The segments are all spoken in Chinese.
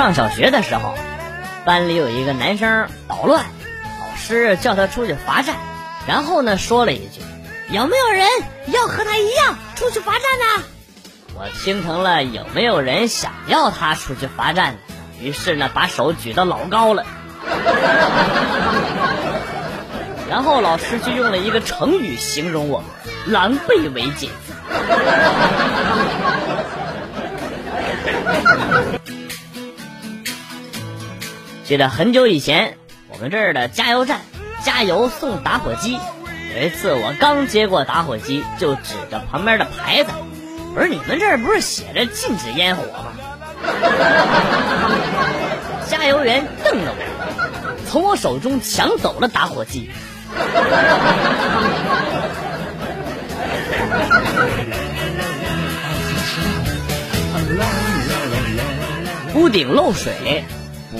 上小学的时候，班里有一个男生捣乱，老师叫他出去罚站，然后呢说了一句：“有没有人要和他一样出去罚站呢？”我听成了有没有人想要他出去罚站，于是呢把手举得老高了，然后老师就用了一个成语形容我：狼狈为奸。记得很久以前，我们这儿的加油站加油送打火机。有一次我刚接过打火机，就指着旁边的牌子：“不是你们这儿不是写着禁止烟火吗？” 加油员瞪了我，从我手中抢走了打火机。屋顶漏水，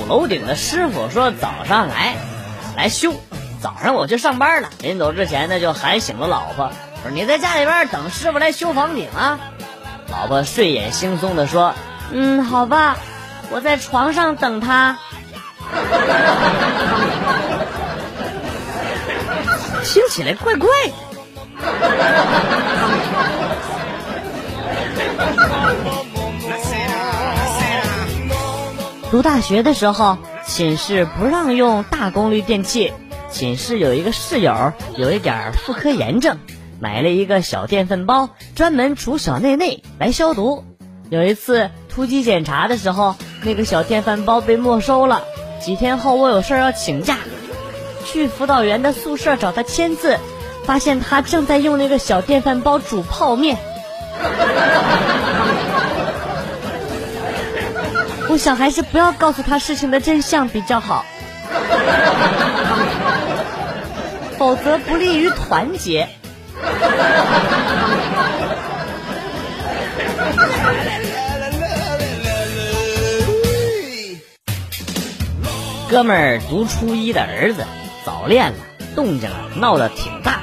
楼顶的师傅说早上来，来修。早上我去上班了，临走之前呢就喊醒了老婆，说你在家里边等师傅来修房顶啊。老婆睡眼惺忪的说：“嗯，好吧，我在床上等他。”听起来怪怪的。读大学的时候，寝室不让用大功率电器。寝室有一个室友有一点妇科炎症，买了一个小电饭煲，专门煮小内内来消毒。有一次突击检查的时候，那个小电饭煲被没收了。几天后，我有事要请假，去辅导员的宿舍找他签字，发现他正在用那个小电饭煲煮泡面。我想还是不要告诉他事情的真相比较好，否则不利于团结。哥们儿读初一的儿子早恋了，动静闹得挺大，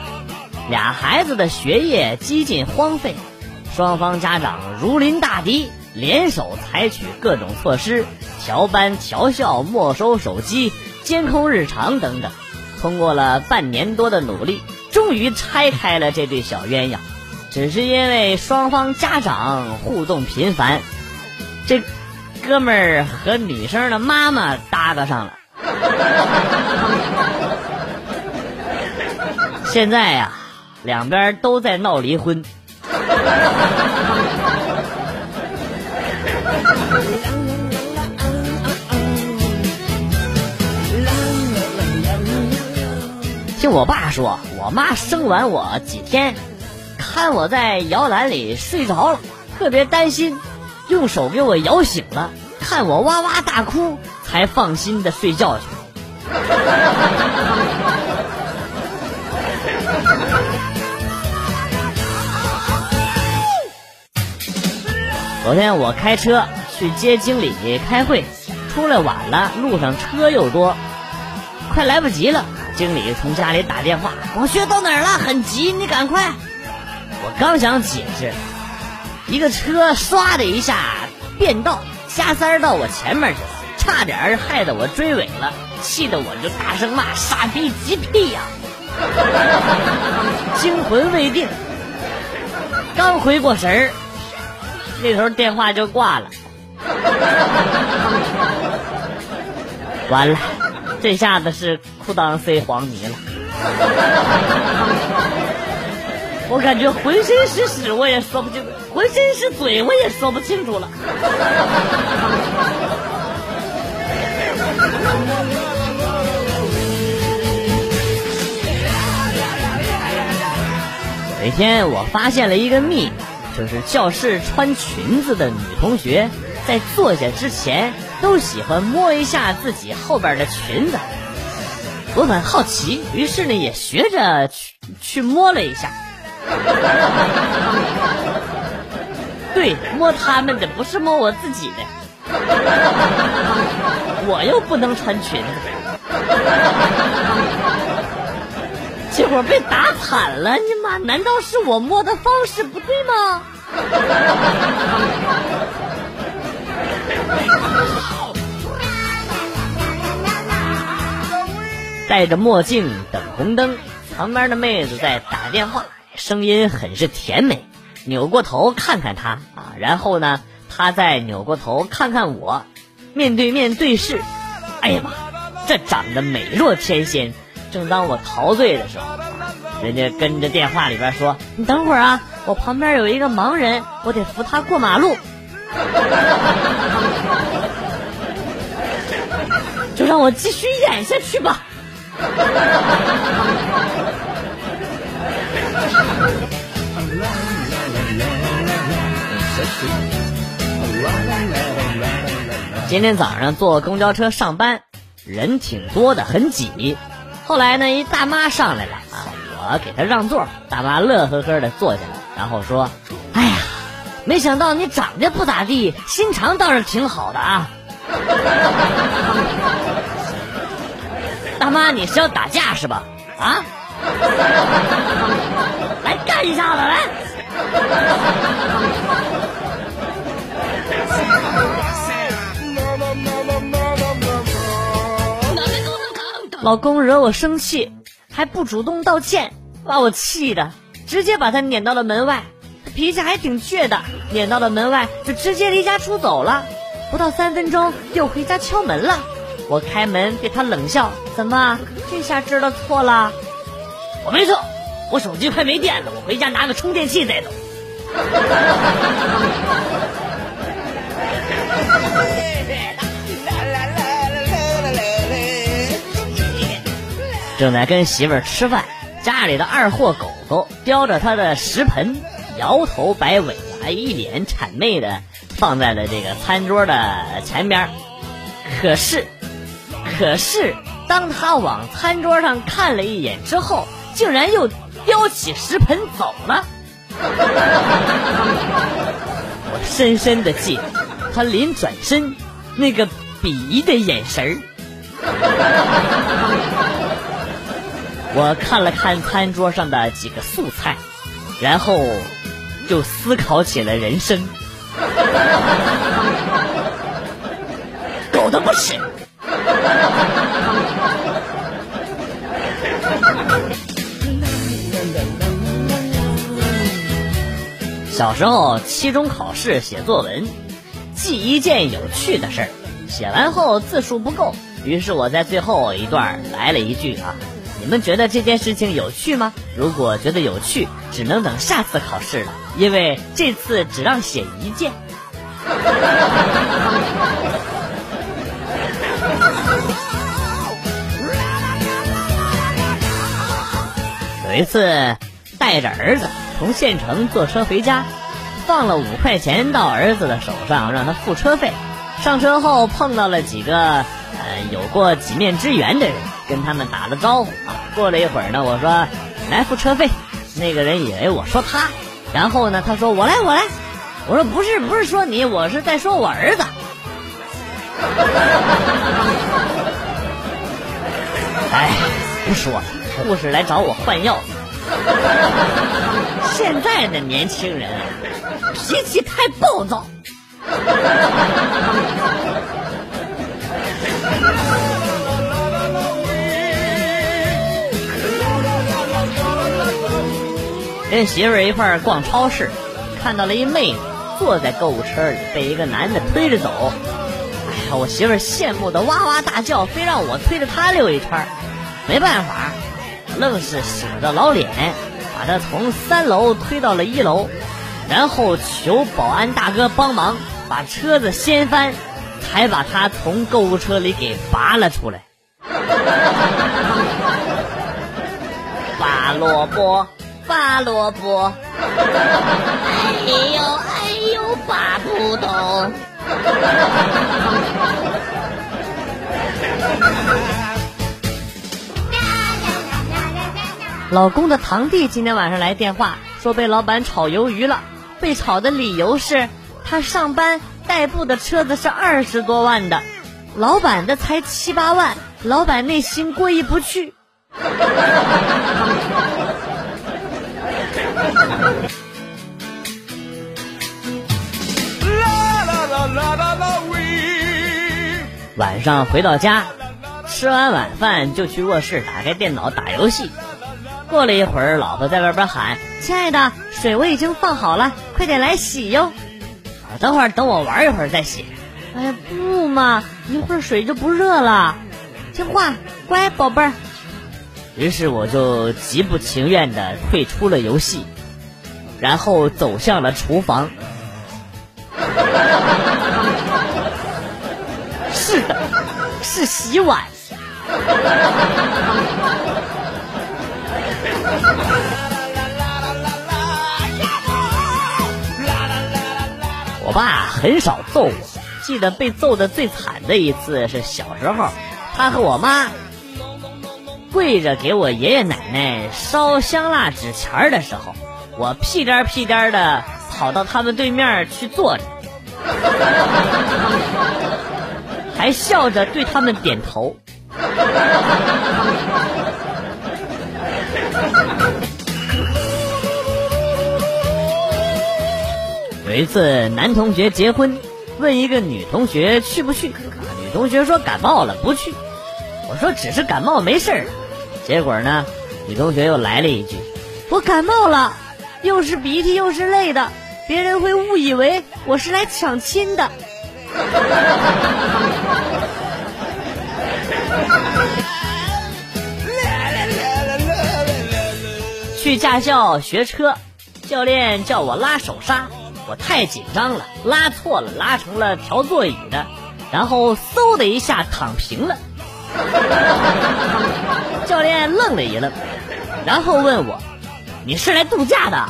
俩孩子的学业几近荒废，双方家长如临大敌。联手采取各种措施，调班、调校、没收手机、监控日常等等。通过了半年多的努力，终于拆开了这对小鸳鸯。只是因为双方家长互动频繁，这哥们儿和女生的妈妈搭个上了。现在呀，两边都在闹离婚。我爸说，我妈生完我几天，看我在摇篮里睡着了，特别担心，用手给我摇醒了，看我哇哇大哭，才放心的睡觉去。昨天我开车去接经理开会，出来晚了，路上车又多，快来不及了。经理从家里打电话：“王学到哪儿了？很急，你赶快。”我刚想解释，一个车唰的一下变道，加塞到我前面去了，差点害得我追尾了，气得我就大声骂：“傻逼，急屁呀！” 惊魂未定，刚回过神儿，那头电话就挂了。完了。这下子是裤裆塞黄泥了，我感觉浑身是屎，我也说不清；浑身是嘴，我也说不清楚了。有一天，我发现了一个秘密，就是教室穿裙子的女同学在坐下之前。都喜欢摸一下自己后边的裙子，我很好奇，于是呢也学着去去摸了一下。对，摸他们的不是摸我自己的，我又不能穿裙子，结果被打惨了！你妈，难道是我摸的方式不对吗？戴着墨镜等红灯，旁边的妹子在打电话，声音很是甜美。扭过头看看他啊，然后呢，他再扭过头看看我，面对面对视。哎呀妈，这长得美若天仙。正当我陶醉的时候，人家跟着电话里边说：“你等会儿啊，我旁边有一个盲人，我得扶他过马路。”就让我继续演下去吧。今天早上坐公交车上班，人挺多的，很挤。后来呢，一大妈上来了啊，我给她让座，大妈乐呵呵的坐下来，然后说：“哎呀，没想到你长得不咋地，心肠倒是挺好的啊。”大妈，你是要打架是吧？啊！来干一下子来！老公惹我生气，还不主动道歉，把我气的，直接把他撵到了门外。脾气还挺倔的，撵到了门外就直接离家出走了。不到三分钟又回家敲门了。我开门对他冷笑：“怎么这下知道错了？我没错，我手机快没电了，我回家拿个充电器再走。”正在跟媳妇儿吃饭，家里的二货狗狗叼着他的食盆，摇头摆尾，还一脸谄媚的放在了这个餐桌的前边。可是。可是，当他往餐桌上看了一眼之后，竟然又叼起食盆走了。我深深的记得他临转身那个鄙夷的眼神儿。我看了看餐桌上的几个素菜，然后就思考起了人生。狗都不吃。小时候期中考试写作文，记一件有趣的事儿，写完后字数不够，于是我在最后一段来了一句啊：“你们觉得这件事情有趣吗？如果觉得有趣，只能等下次考试了，因为这次只让写一件。”有一次，带着儿子从县城坐车回家，放了五块钱到儿子的手上，让他付车费。上车后碰到了几个呃有过几面之缘的人，跟他们打了招呼啊。过了一会儿呢，我说来付车费，那个人以为我说他，然后呢他说我来我来，我说不是不是说你，我是在说我儿子。哎，不说了。护士来找我换药。现在的年轻人脾气太暴躁。跟媳妇儿一块儿逛超市，看到了一妹子坐在购物车里，被一个男的推着走。哎呀，我媳妇儿羡慕的哇哇大叫，非让我推着她溜一圈没办法。愣是舍得老脸，把他从三楼推到了一楼，然后求保安大哥帮忙把车子掀翻，才把他从购物车里给拔了出来。拔萝卜，拔萝卜，哎呦哎呦，拔不动。老公的堂弟今天晚上来电话，说被老板炒鱿鱼了。被炒的理由是他上班代步的车子是二十多万的，老板的才七八万，老板内心过意不去。晚上回到家。吃完晚饭就去卧室打开电脑打游戏。过了一会儿，老婆在外边喊：“亲爱的，水我已经放好了，快点来洗哟。”等会儿等我玩一会儿再洗。哎呀，不嘛，一会儿水就不热了。听话，乖宝贝儿。于是我就极不情愿的退出了游戏，然后走向了厨房。是的，是洗碗。我爸很少揍我，记得被揍的最惨的一次是小时候，他和我妈跪着给我爷爷奶奶烧香蜡纸钱的时候，我屁颠屁颠的跑到他们对面去坐着，还笑着对他们点头。一次，男同学结婚，问一个女同学去不去，女同学说感冒了不去。我说只是感冒没事儿。结果呢，女同学又来了一句：“我感冒了，又是鼻涕又是泪的，别人会误以为我是来抢亲的。”去驾校学车，教练叫我拉手刹，我太紧张了，拉错了，拉成了调座椅的，然后嗖的一下躺平了。教练愣了一愣，然后问我：“你是来度假的？”